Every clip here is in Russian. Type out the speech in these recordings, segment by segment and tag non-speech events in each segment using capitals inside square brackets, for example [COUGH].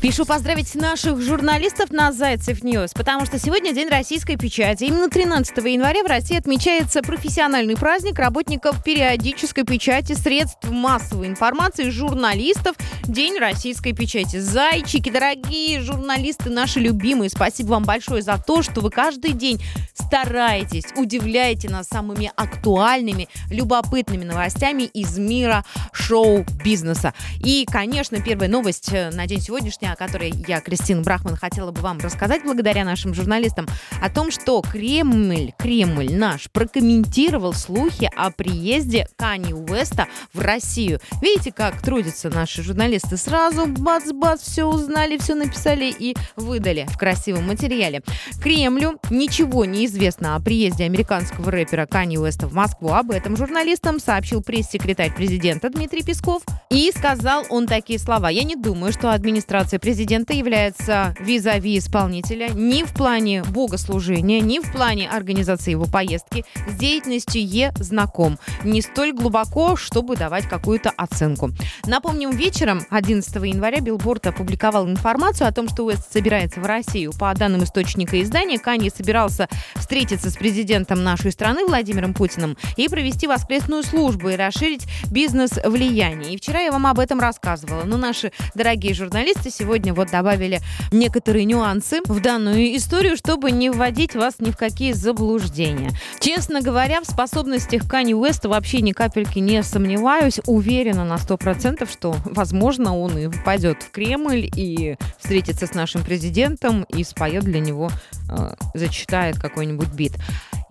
Спешу поздравить наших журналистов на Зайцев News, потому что сегодня день российской печати. Именно 13 января в России отмечается профессиональный праздник работников периодической печати, средств массовой информации, журналистов. День российской печати. Зайчики, дорогие журналисты, наши любимые, спасибо вам большое за то, что вы каждый день стараетесь, удивляете нас самыми актуальными, любопытными новостями из мира шоу-бизнеса. И, конечно, первая новость э, на день сегодняшний о которой я, Кристина Брахман, хотела бы вам рассказать благодаря нашим журналистам, о том, что Кремль, Кремль наш прокомментировал слухи о приезде Кани Уэста в Россию. Видите, как трудятся наши журналисты? Сразу бац-бац, все узнали, все написали и выдали в красивом материале. Кремлю ничего не известно о приезде американского рэпера Кани Уэста в Москву. Об этом журналистам сообщил пресс-секретарь президента Дмитрий Песков. И сказал он такие слова. «Я не думаю, что администрация президента является визави исполнителя ни в плане богослужения, ни в плане организации его поездки. С деятельностью Ye знаком. Не столь глубоко, чтобы давать какую-то оценку. Напомним, вечером 11 января Билборд опубликовал информацию о том, что Уэст собирается в Россию. По данным источника издания, Канье собирался встретиться с президентом нашей страны Владимиром Путиным и провести воскресную службу и расширить бизнес влияния. И вчера я вам об этом рассказывала. Но наши дорогие журналисты сегодня вот добавили некоторые нюансы в данную историю, чтобы не вводить вас ни в какие заблуждения. Честно говоря, в способностях Кани Уэста вообще ни капельки не сомневаюсь. Уверена на 100%, что, возможно, он и попадет в Кремль и встретится с нашим президентом и споет для него, э, зачитает какой-нибудь бит.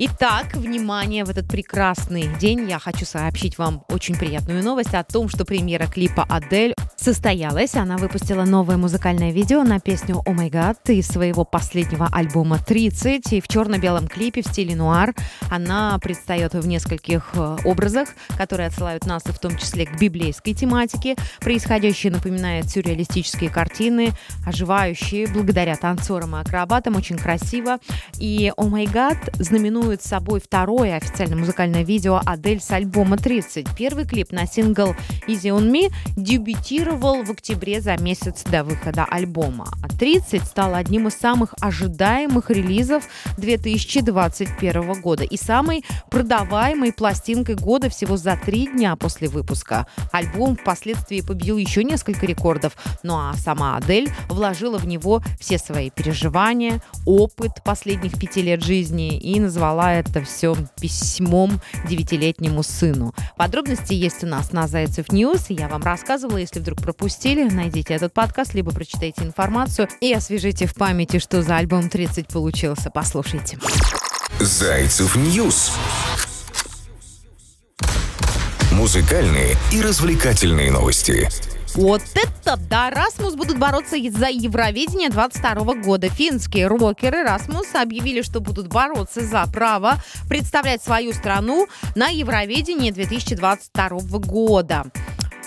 Итак, внимание, в этот прекрасный день я хочу сообщить вам очень приятную новость о том, что премьера клипа «Адель» состоялась. Она выпустила новое музыкальное видео на песню «О май гад» из своего последнего альбома «30». И в черно-белом клипе в стиле нуар она предстает в нескольких э, образах, которые отсылают нас в том числе к библейской тематике. Происходящее напоминает сюрреалистические картины, оживающие благодаря танцорам и акробатам. Очень красиво. И «О май гад» знаменует собой второе официальное музыкальное видео Адель с альбома 30. Первый клип на сингл Easy on Me дебютировал в октябре за месяц до выхода альбома. А 30 стал одним из самых ожидаемых релизов 2021 года и самой продаваемой пластинкой года всего за три дня после выпуска. Альбом впоследствии победил еще несколько рекордов, ну а сама Адель вложила в него все свои переживания, опыт последних пяти лет жизни и назвала это все письмом девятилетнему сыну. Подробности есть у нас на Зайцев News. Я вам рассказывала, если вдруг пропустили, найдите этот подкаст, либо прочитайте информацию и освежите в памяти, что за альбом 30 получился. Послушайте. Зайцев News. Музыкальные и развлекательные новости. Вот это да! Расмус будут бороться за Евровидение 22 года. Финские рокеры Расмус объявили, что будут бороться за право представлять свою страну на Евровидении 2022 года.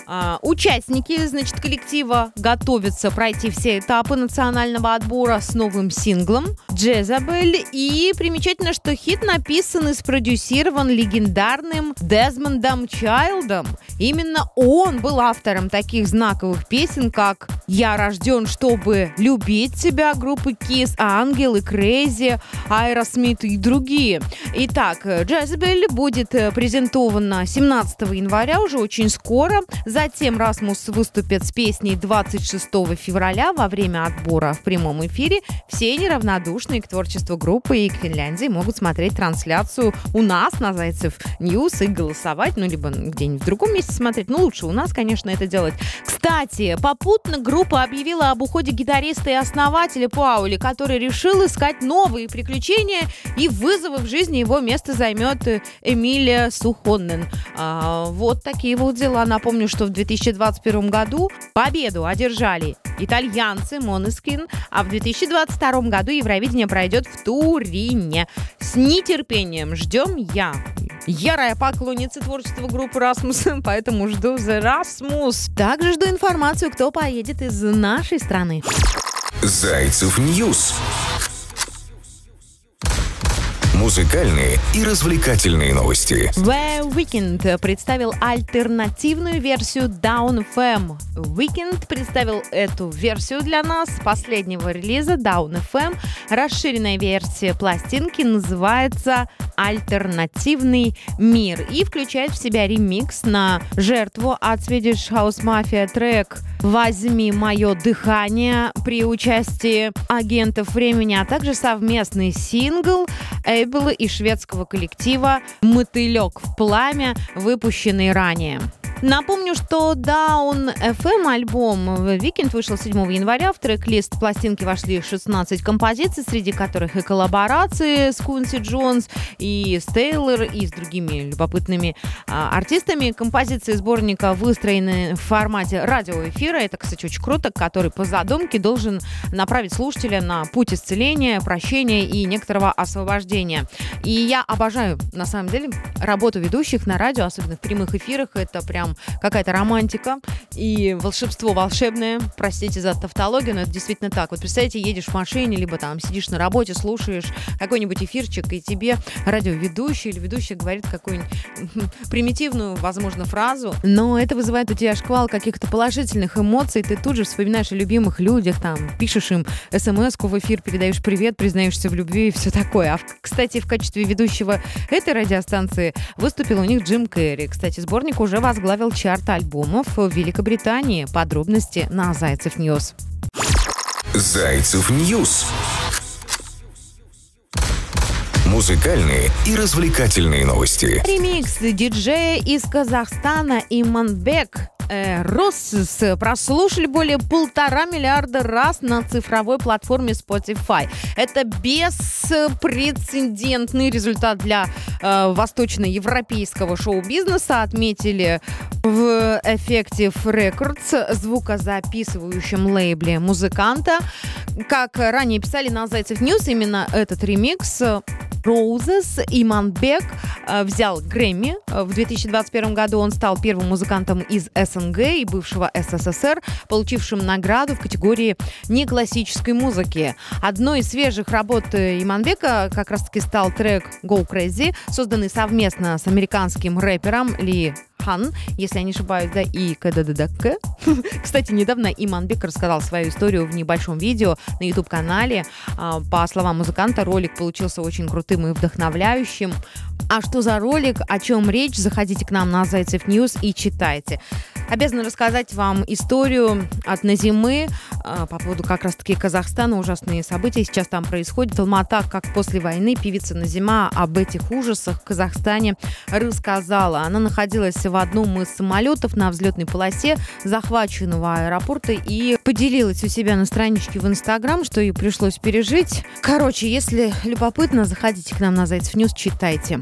А, участники, значит, коллектива готовятся пройти все этапы национального отбора с новым синглом «Джезабель». И примечательно, что хит написан и спродюсирован легендарным Дезмондом Чайлдом. Именно он был автором таких знаковых песен, как «Я рожден, чтобы любить тебя» группы Kiss, «Ангел» и «Crazy», «Aerosmith» и другие. Итак, «Jezebel» будет презентована 17 января, уже очень скоро. Затем Rasmus выступит с песней 26 февраля во время отбора в прямом эфире. Все неравнодушные к творчеству группы и к Финляндии могут смотреть трансляцию у нас на Зайцев News и голосовать, ну, либо где-нибудь в другом месте смотреть. Ну, лучше у нас, конечно, это делать. Кстати, попутно группа объявила об уходе гитариста и основателя Паули, который решил искать новые приключения и вызовы в жизни. Его место займет Эмилия Сухоннен. А, вот такие вот дела. Напомню, что в 2021 году победу одержали итальянцы Монескин, а в 2022 году Евровидение пройдет в Турине. С нетерпением ждем я. Ярая поклонница творчества группы Rasmus, [LAUGHS] поэтому жду The Rasmus. Также жду информацию, кто поедет из нашей страны. Зайцев News Музыкальные и развлекательные новости. The Weeknd представил альтернативную версию Dawn FM. Weeknd представил эту версию для нас последнего релиза Dawn FM. Расширенная версия пластинки называется «Альтернативный мир» и включает в себя ремикс на жертву от Swedish House Mafia трек «Возьми мое дыхание» при участии агентов времени, а также совместный сингл Эйбла и шведского коллектива «Мотылек в пламя», выпущенный ранее. Напомню, что Dawn FM альбом «Weeknd» вышел 7 января. В трек-лист пластинки вошли 16 композиций, среди которых и коллаборации с Куинси Джонс, и с Тейлор, и с другими любопытными а, артистами. Композиции сборника выстроены в формате радиоэфира. Это, кстати, очень круто, который по задумке должен направить слушателя на путь исцеления, прощения и некоторого освобождения. И я обожаю, на самом деле, работу ведущих на радио, особенно в прямых эфирах. Это прям какая-то романтика и волшебство волшебное. Простите за тавтологию, но это действительно так. Вот представьте, едешь в машине, либо там сидишь на работе, слушаешь какой-нибудь эфирчик, и тебе радиоведущий или ведущий говорит какую-нибудь [LAUGHS] примитивную, возможно, фразу, но это вызывает у тебя шквал каких-то положительных эмоций, ты тут же вспоминаешь о любимых людях, там, пишешь им смс в эфир, передаешь привет, признаешься в любви и все такое. А, кстати, в качестве ведущего этой радиостанции выступил у них Джим Керри. Кстати, сборник уже возглавил возглавил чарт альбомов в Великобритании. Подробности на Зайцев News. Зайцев News. Музыкальные и развлекательные новости. Ремикс диджея из Казахстана Иманбек э, Roses прослушали более полтора миллиарда раз на цифровой платформе Spotify. Это беспрецедентный результат для э, восточноевропейского шоу-бизнеса, отметили в Effective Records, звукозаписывающем лейбле музыканта. Как ранее писали на Зайцев News, именно этот ремикс Roses Иманбек э, взял Грэмми. В 2021 году он стал первым музыкантом из СНГ и бывшего СССР, получившим награду в категории неклассической музыки. Одной из свежих работ Иманбека как раз-таки стал трек Go Crazy, созданный совместно с американским рэпером LeeHahn, если я не ошибаюсь, да, и KDDK. [LAUGHS] Кстати, недавно Иманбек рассказал свою историю в небольшом видео на YouTube-канале. А, по словам музыканта, ролик получился очень крутым и вдохновляющим. А что за ролик, о чем речь, заходите к нам на Зайцев News и читайте. Обязана рассказать вам историю от Назимы э, по поводу как раз-таки Казахстана. Ужасные события сейчас там происходят. Алмата, как после войны, певица Назима об этих ужасах в Казахстане рассказала. Она находилась в одном из самолетов на взлетной полосе захваченного аэропорта и поделилась у себя на страничке в Инстаграм, что ей пришлось пережить. Короче, если любопытно, заходите к нам на Zaycev News, читайте.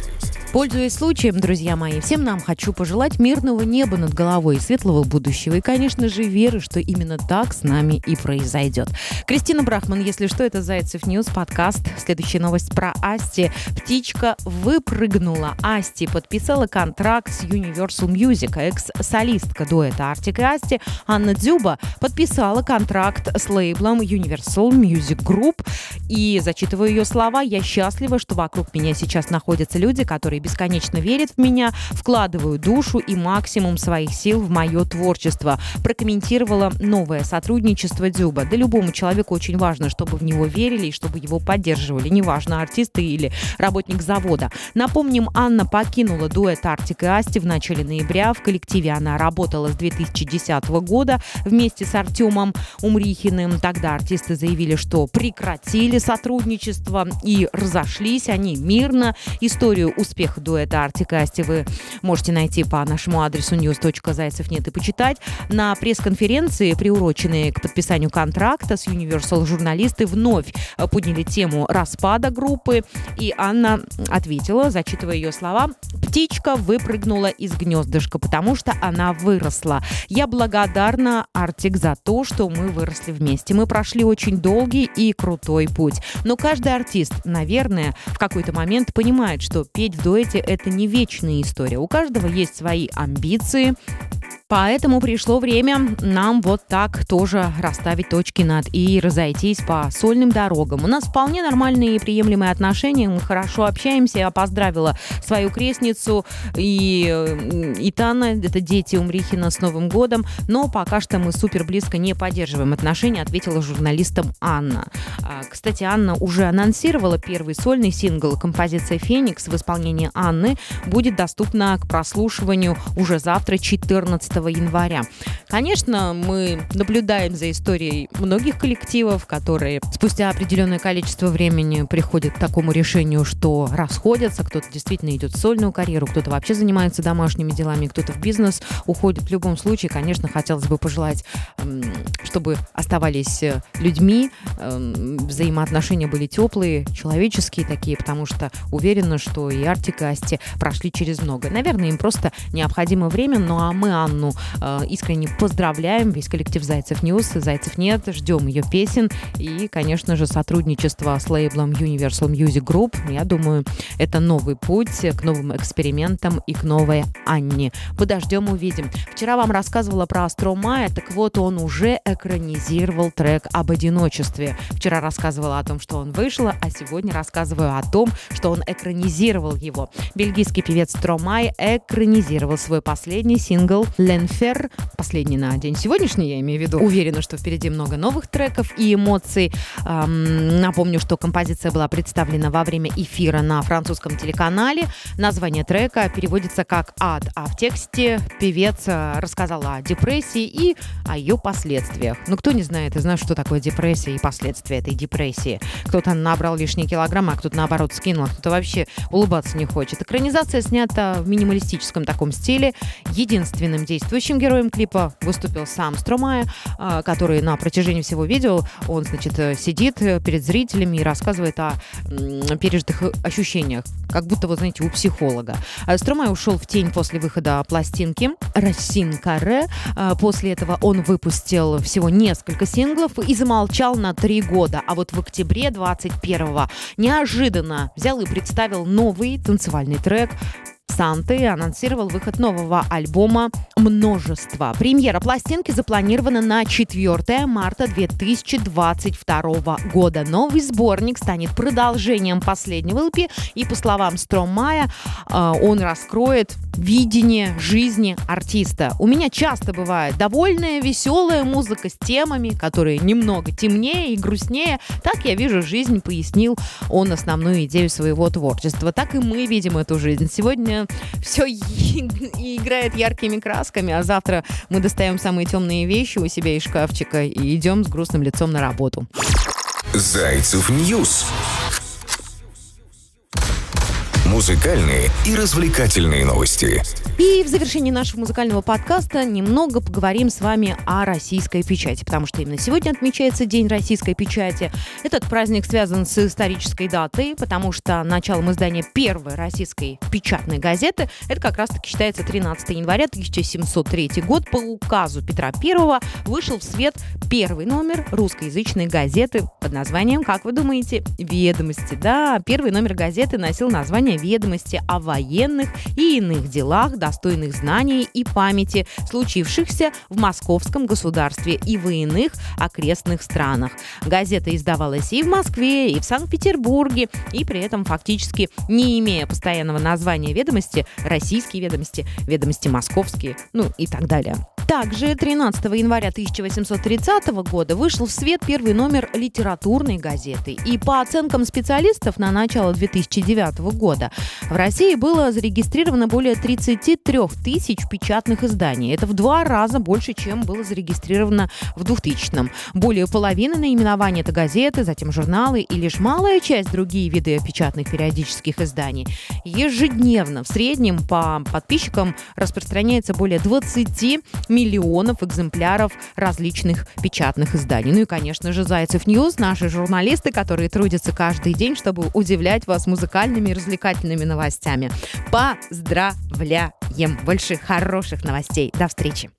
Пользуясь случаем, друзья мои, всем нам хочу пожелать мирного неба над головой, светлого будущего и, конечно же, веры, что именно так с нами и произойдет. Кристина Брахман, если что, это Zaycev News, подкаст. Следующая новость про Асти. Птичка выпрыгнула. Асти подписала контракт с Universal Music. Экс-солистка дуэта Артик и Асти Анна Дзюба подписала контракт с лейблом Universal Music Group. И, зачитываю ее слова, я счастлива, что вокруг меня сейчас находятся люди, которые бесконечно верят в меня, вкладывают душу и максимум своих сил в мое творчество. Прокомментировала новое сотрудничество Дзюба. Да любому человеку очень важно, чтобы в него верили и чтобы его поддерживали. Неважно, артисты или работник завода. Напомним, Анна покинула дуэт Артик и Асти в начале ноября. В коллективе она работала с 2010 года вместе с Артемом Умрихиным. Тогда артисты заявили, что прекратили сотрудничество и разошлись они мирно. Историю успеха успех дуэта Артик Асти вы можете найти по нашему адресу news.зайцев.нет и почитать. На пресс-конференции, приуроченной к подписанию контракта с Universal, журналисты вновь подняли тему распада группы, и Анна ответила, зачитывая ее слова, «Птичка выпрыгнула из гнездышка, потому что она выросла. Я благодарна Артик за то, что мы выросли вместе. Мы прошли очень долгий и крутой путь. Но каждый артист, наверное, в какой-то момент понимает, что петь в дуэте – это не вечная история. У каждого есть свои амбиции, Поэтому пришло время нам вот так тоже расставить точки над «и» разойтись по сольным дорогам. У нас вполне нормальные и приемлемые отношения, мы хорошо общаемся. Я поздравила свою крестницу и, э, и Тана, это дети Умрихина с Новым годом, но пока что мы супер близко не поддерживаем отношения, ответила журналистам Анна. А, кстати, Анна уже анонсировала первый сольный сингл композиция «Феникс» в исполнении Анны будет доступна к прослушиванию уже завтра, 14 января. Конечно, мы наблюдаем за историей многих коллективов, которые спустя определенное количество времени приходят к такому решению, что расходятся, кто-то действительно идет в сольную карьеру, кто-то вообще занимается домашними делами, кто-то в бизнес уходит. В любом случае, конечно, хотелось бы пожелать, чтобы оставались э, людьми, взаимоотношения были теплые, человеческие такие, потому что уверена, что и Артик, и прошли через много. Наверное, им просто необходимо время, ну а мы Анну э, искренне поздравляем, весь коллектив Zaycev News, Zaycev.net, ждем ее песен и, конечно же, сотрудничество с лейблом Universal Music Group. Я думаю, это новый путь к новым экспериментам и к новой Анне. Подождем, увидим. Вчера вам рассказывала про Астромая, так вот он уже экранизировал трек об одиночестве. Вчера рассказывала о том, что он вышел, а сегодня рассказываю о том, что он экранизировал его. Бельгийский певец Тромай экранизировал свой последний сингл «Ленфер». Последний на день сегодняшний, я имею в виду. Уверена, что впереди много новых треков и эмоций. Эм, напомню, что композиция была представлена во время эфира на французском телеканале. Название трека переводится как «Ад», а в тексте певец э, рассказал о депрессии и о ее последствиях. Ну, кто не знает и знает, что такое депрессия и последствия этой депрессии. Кто-то набрал лишние килограммы, а кто-то, наоборот, скинул, а кто-то вообще улыбаться не хочет. Экранизация снята в минималистическом таком стиле. Единственным действующим героем клипа выступил сам Стромая, а, который на протяжении всего видео, он, значит, э, сидит э, перед зрителями и рассказывает о пережитых ощущениях, как будто, вот знаете, у психолога. А Стромай ушел в тень после выхода пластинки «Рассин Каре». А, после этого он выпустил всего несколько синглов и замолчал на три года. А вот в октябре 21-го неожиданно взял и представил новый танцевальный трек Санты анонсировал выход нового альбома «Множество». Премьера пластинки запланирована на 4 марта 2022 года. Новый сборник станет продолжением последнего LP, и, по словам Стромая, э, он раскроет видение жизни артиста. У меня часто бывает довольная, веселая музыка с темами, которые немного темнее и грустнее. Так я вижу жизнь, пояснил он основную идею своего творчества. Так и мы видим эту жизнь. Сегодня все играет яркими красками, а завтра мы достаем самые темные вещи у себя из шкафчика и идем с грустным лицом на работу. Zaycev News музыкальные и развлекательные новости. И в завершении нашего музыкального подкаста немного поговорим с вами о российской печати, потому что именно сегодня отмечается День российской печати. Этот праздник связан с исторической датой, потому что началом издания первой российской печатной газеты это как раз-таки считается 13 января 1703 год. По указу Петра I вышел в свет первый номер русскоязычной газеты под названием, как вы думаете, «Ведомости». Да, первый номер газеты носил название «Ведомости» о военных и иных делах, достойных знаний и памяти, случившихся в московском государстве и в иных окрестных странах. Газета издавалась и в Москве, и в Санкт-Петербурге, и при этом фактически не имея постоянного названия ведомости, российские ведомости, ведомости московские, ну и так далее. Также 13 января 1830 года вышел в свет первый номер литературной газеты. И по оценкам специалистов на начало 2009 года в России было зарегистрировано более 33 тысяч печатных изданий. Это в два раза больше, чем было зарегистрировано в 2000-м. Более половины наименований это газеты, затем журналы и лишь малая часть другие виды печатных периодических изданий. Ежедневно в среднем по подписчикам распространяется более 20 миллионов экземпляров различных печатных изданий. Ну и, конечно же, Zaycev News, наши журналисты, которые трудятся каждый день, чтобы удивлять вас музыкальными и развлекательными новостями. Поздравляем! Больше хороших новостей. До встречи!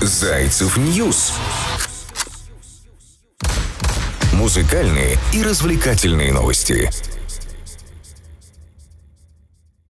Zaycev News. Музыкальные и развлекательные новости.